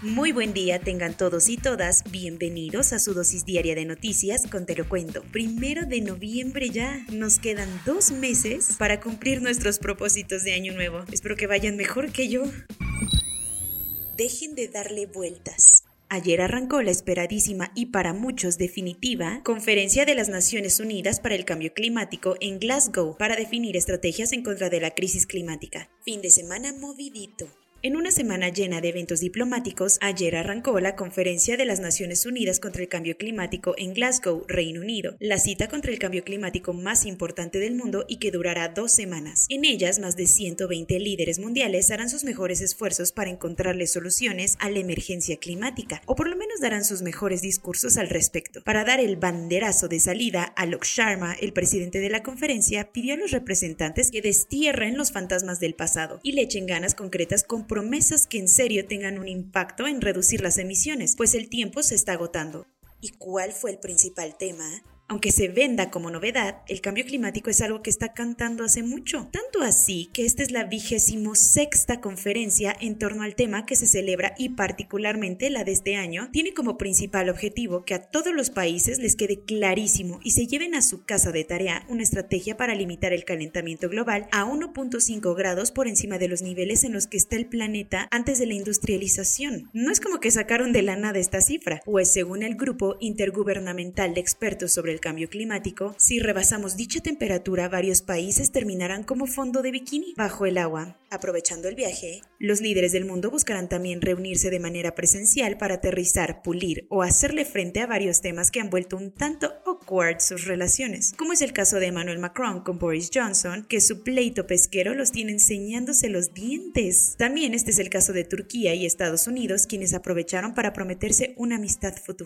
Muy buen día tengan todos y todas, bienvenidos a su dosis diaria de noticias con Te lo cuento. Primero de noviembre ya, nos quedan dos meses para cumplir nuestros propósitos de año nuevo. Espero que vayan mejor que yo. Dejen de darle vueltas. Ayer arrancó la esperadísima y para muchos definitiva Conferencia de las Naciones Unidas para el Cambio Climático en Glasgow para definir estrategias en contra de la crisis climática. Fin de semana movidito. En una semana llena de eventos diplomáticos, ayer arrancó la Conferencia de las Naciones Unidas contra el Cambio Climático en Glasgow, Reino Unido, la cita contra el cambio climático más importante del mundo y que durará dos semanas. En ellas, más de 120 líderes mundiales harán sus mejores esfuerzos para encontrarle soluciones a la emergencia climática, o por lo menos darán sus mejores discursos al respecto. Para dar el banderazo de salida, Alok Sharma, el presidente de la conferencia, pidió a los representantes que destierren los fantasmas del pasado y le echen ganas concretas con promesas que en serio tengan un impacto en reducir las emisiones, pues el tiempo se está agotando. ¿Y cuál fue el principal tema? Aunque se venda como novedad, el cambio climático es algo que está cantando hace mucho. Tanto así que esta es la vigésimo sexta conferencia en torno al tema que se celebra y particularmente la de este año tiene como principal objetivo que a todos los países les quede clarísimo y se lleven a su casa de tarea una estrategia para limitar el calentamiento global a 1.5 grados por encima de los niveles en los que está el planeta antes de la industrialización. No es como que sacaron de la nada esta cifra, pues según el grupo intergubernamental de expertos sobre el cambio climático, si rebasamos dicha temperatura, varios países terminarán como fondo de bikini bajo el agua. Aprovechando el viaje, los líderes del mundo buscarán también reunirse de manera presencial para aterrizar, pulir o hacerle frente a varios temas que han vuelto un tanto awkward sus relaciones, como es el caso de Emmanuel Macron con Boris Johnson, que su pleito pesquero los tiene enseñándose los dientes. También este es el caso de Turquía y Estados Unidos, quienes aprovecharon para prometerse una amistad futura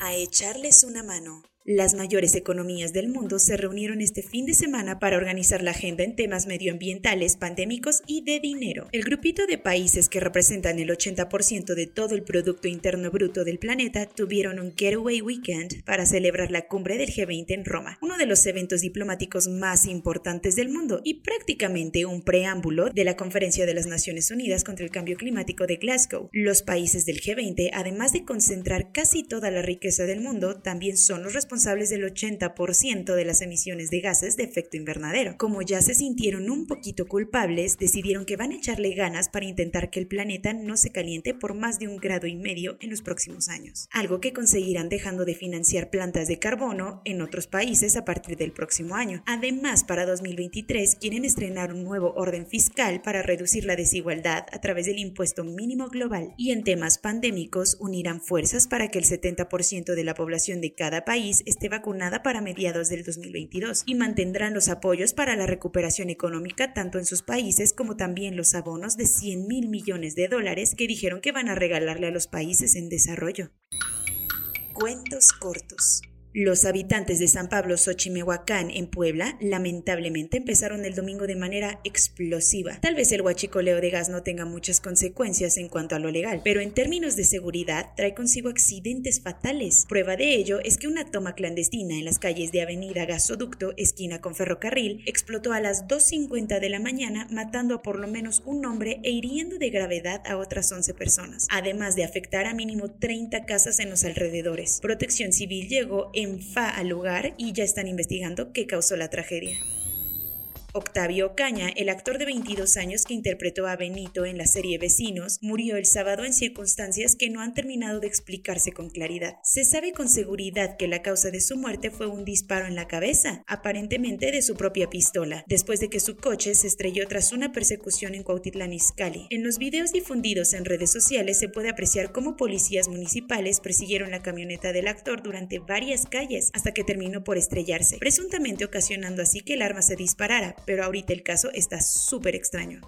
a echarles una mano. Las mayores economías del mundo se reunieron este fin de semana para organizar la agenda en temas medioambientales, pandémicos y de dinero. El grupito de países que representan el 80% de todo el Producto Interno Bruto del planeta tuvieron un Getaway Weekend para celebrar la cumbre del G20 en Roma, uno de los eventos diplomáticos más importantes del mundo y prácticamente un preámbulo de la Conferencia de las Naciones Unidas contra el Cambio Climático de Glasgow. Los países del G20, además de concentrar casi toda la riqueza del mundo, también son los responsables responsables del 80% de las emisiones de gases de efecto invernadero. Como ya se sintieron un poquito culpables, decidieron que van a echarle ganas para intentar que el planeta no se caliente por más de un grado y medio en los próximos años, algo que conseguirán dejando de financiar plantas de carbono en otros países a partir del próximo año. Además, para 2023 quieren estrenar un nuevo orden fiscal para reducir la desigualdad a través del impuesto mínimo global y en temas pandémicos unirán fuerzas para que el 70% de la población de cada país esté vacunada para mediados del 2022 y mantendrán los apoyos para la recuperación económica tanto en sus países como también los abonos de 100 mil millones de dólares que dijeron que van a regalarle a los países en desarrollo. Cuentos cortos. Los habitantes de San Pablo Xochimehuacán, en Puebla, lamentablemente empezaron el domingo de manera explosiva. Tal vez el huachicoleo de gas no tenga muchas consecuencias en cuanto a lo legal, pero en términos de seguridad trae consigo accidentes fatales. Prueba de ello es que una toma clandestina en las calles de Avenida Gasoducto, esquina con ferrocarril, explotó a las 2.50 de la mañana, matando a por lo menos un hombre e hiriendo de gravedad a otras 11 personas, además de afectar a mínimo 30 casas en los alrededores. Protección Civil llegó en fa al lugar y ya están investigando qué causó la tragedia. Octavio Caña, el actor de 22 años que interpretó a Benito en la serie Vecinos, murió el sábado en circunstancias que no han terminado de explicarse con claridad. Se sabe con seguridad que la causa de su muerte fue un disparo en la cabeza, aparentemente de su propia pistola, después de que su coche se estrelló tras una persecución en Cuautitlán Izcalli. En los videos difundidos en redes sociales se puede apreciar cómo policías municipales persiguieron la camioneta del actor durante varias calles hasta que terminó por estrellarse, presuntamente ocasionando así que el arma se disparara, pero ahorita el caso está súper extraño.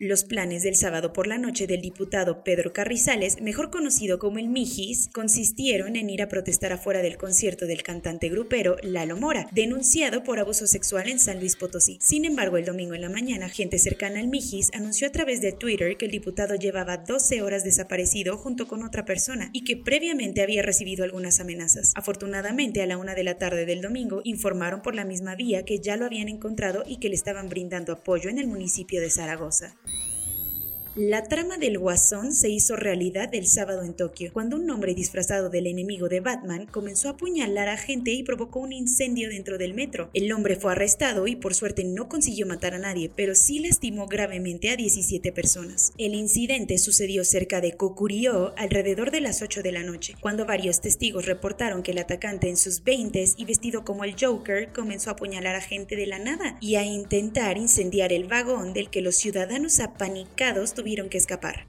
Los planes del sábado por la noche del diputado Pedro Carrizales, mejor conocido como el Mijis, consistieron en ir a protestar afuera del concierto del cantante grupero Lalo Mora, denunciado por abuso sexual en San Luis Potosí. Sin embargo, el domingo en la mañana, gente cercana al Mijis anunció a través de Twitter que el diputado llevaba 12 horas desaparecido junto con otra persona y que previamente había recibido algunas amenazas. Afortunadamente, a la una de la tarde del domingo, informaron por la misma vía que ya lo habían encontrado y que le estaban brindando apoyo en el municipio de Zaragoza. La trama del Guasón se hizo realidad el sábado en Tokio, cuando un hombre disfrazado del enemigo de Batman comenzó a apuñalar a gente y provocó un incendio dentro del metro. El hombre fue arrestado y por suerte no consiguió matar a nadie, pero sí lastimó gravemente a 17 personas. El incidente sucedió cerca de Kokurio alrededor de las 8 de la noche, cuando varios testigos reportaron que el atacante en sus 20 y vestido como el Joker comenzó a apuñalar a gente de la nada y a intentar incendiar el vagón del que los ciudadanos apanicados tuvieron tuvieron que escapar.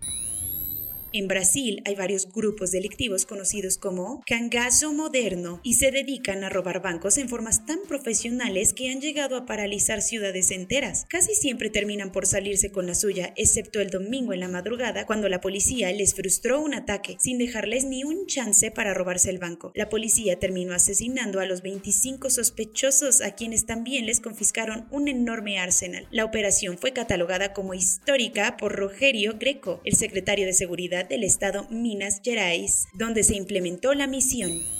En Brasil hay varios grupos delictivos conocidos como cangazo moderno y se dedican a robar bancos en formas tan profesionales que han llegado a paralizar ciudades enteras. Casi siempre terminan por salirse con la suya, excepto el domingo en la madrugada cuando la policía les frustró un ataque sin dejarles ni un chance para robarse el banco. La policía terminó asesinando a los 25 sospechosos a quienes también les confiscaron un enorme arsenal. La operación fue catalogada como histórica por Rogerio Greco, el secretario de Seguridad del estado Minas Gerais, donde se implementó la misión.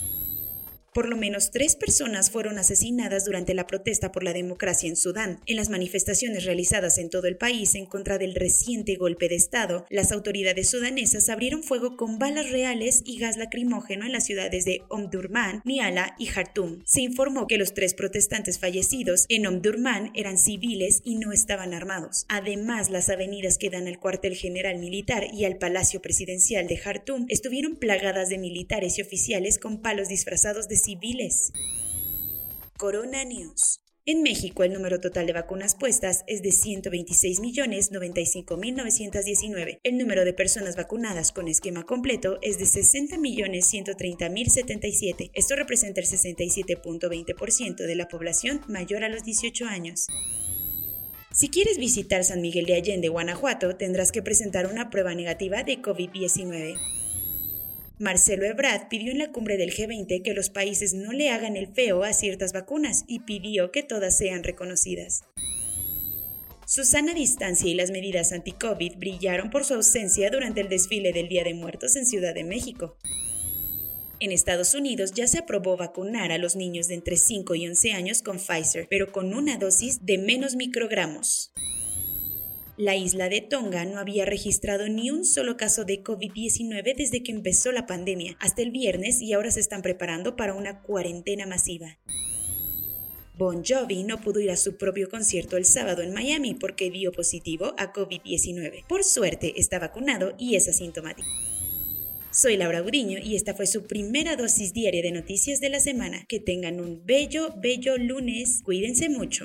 Por lo menos tres personas fueron asesinadas durante la protesta por la democracia en Sudán. En las manifestaciones realizadas en todo el país en contra del reciente golpe de Estado, las autoridades sudanesas abrieron fuego con balas reales y gas lacrimógeno en las ciudades de Omdurman, Niala y Khartoum. Se informó que los tres protestantes fallecidos en Omdurman eran civiles y no estaban armados. Además, las avenidas que dan al cuartel general militar y al palacio presidencial de Khartoum estuvieron plagadas de militares y oficiales con palos disfrazados de civiles. Corona News. En México, el número total de vacunas puestas es de 126.095.919. El número de personas vacunadas con esquema completo es de 60.130.077. Esto representa el 67.20% de la población mayor a los 18 años. Si quieres visitar San Miguel de Allende, Guanajuato, tendrás que presentar una prueba negativa de COVID-19. Marcelo Ebrard pidió en la cumbre del G20 que los países no le hagan el feo a ciertas vacunas y pidió que todas sean reconocidas. Susana distancia y las medidas anti-COVID brillaron por su ausencia durante el desfile del Día de Muertos en Ciudad de México. En Estados Unidos ya se aprobó vacunar a los niños de entre 5 y 11 años con Pfizer, pero con una dosis de menos microgramos. La isla de Tonga no había registrado ni un solo caso de COVID-19 desde que empezó la pandemia hasta el viernes y ahora se están preparando para una cuarentena masiva. Bon Jovi no pudo ir a su propio concierto el sábado en Miami porque dio positivo a COVID-19. Por suerte está vacunado y es asintomático. Soy Laura Guriño y esta fue su primera dosis diaria de noticias de la semana. Que tengan un bello, bello lunes. Cuídense mucho.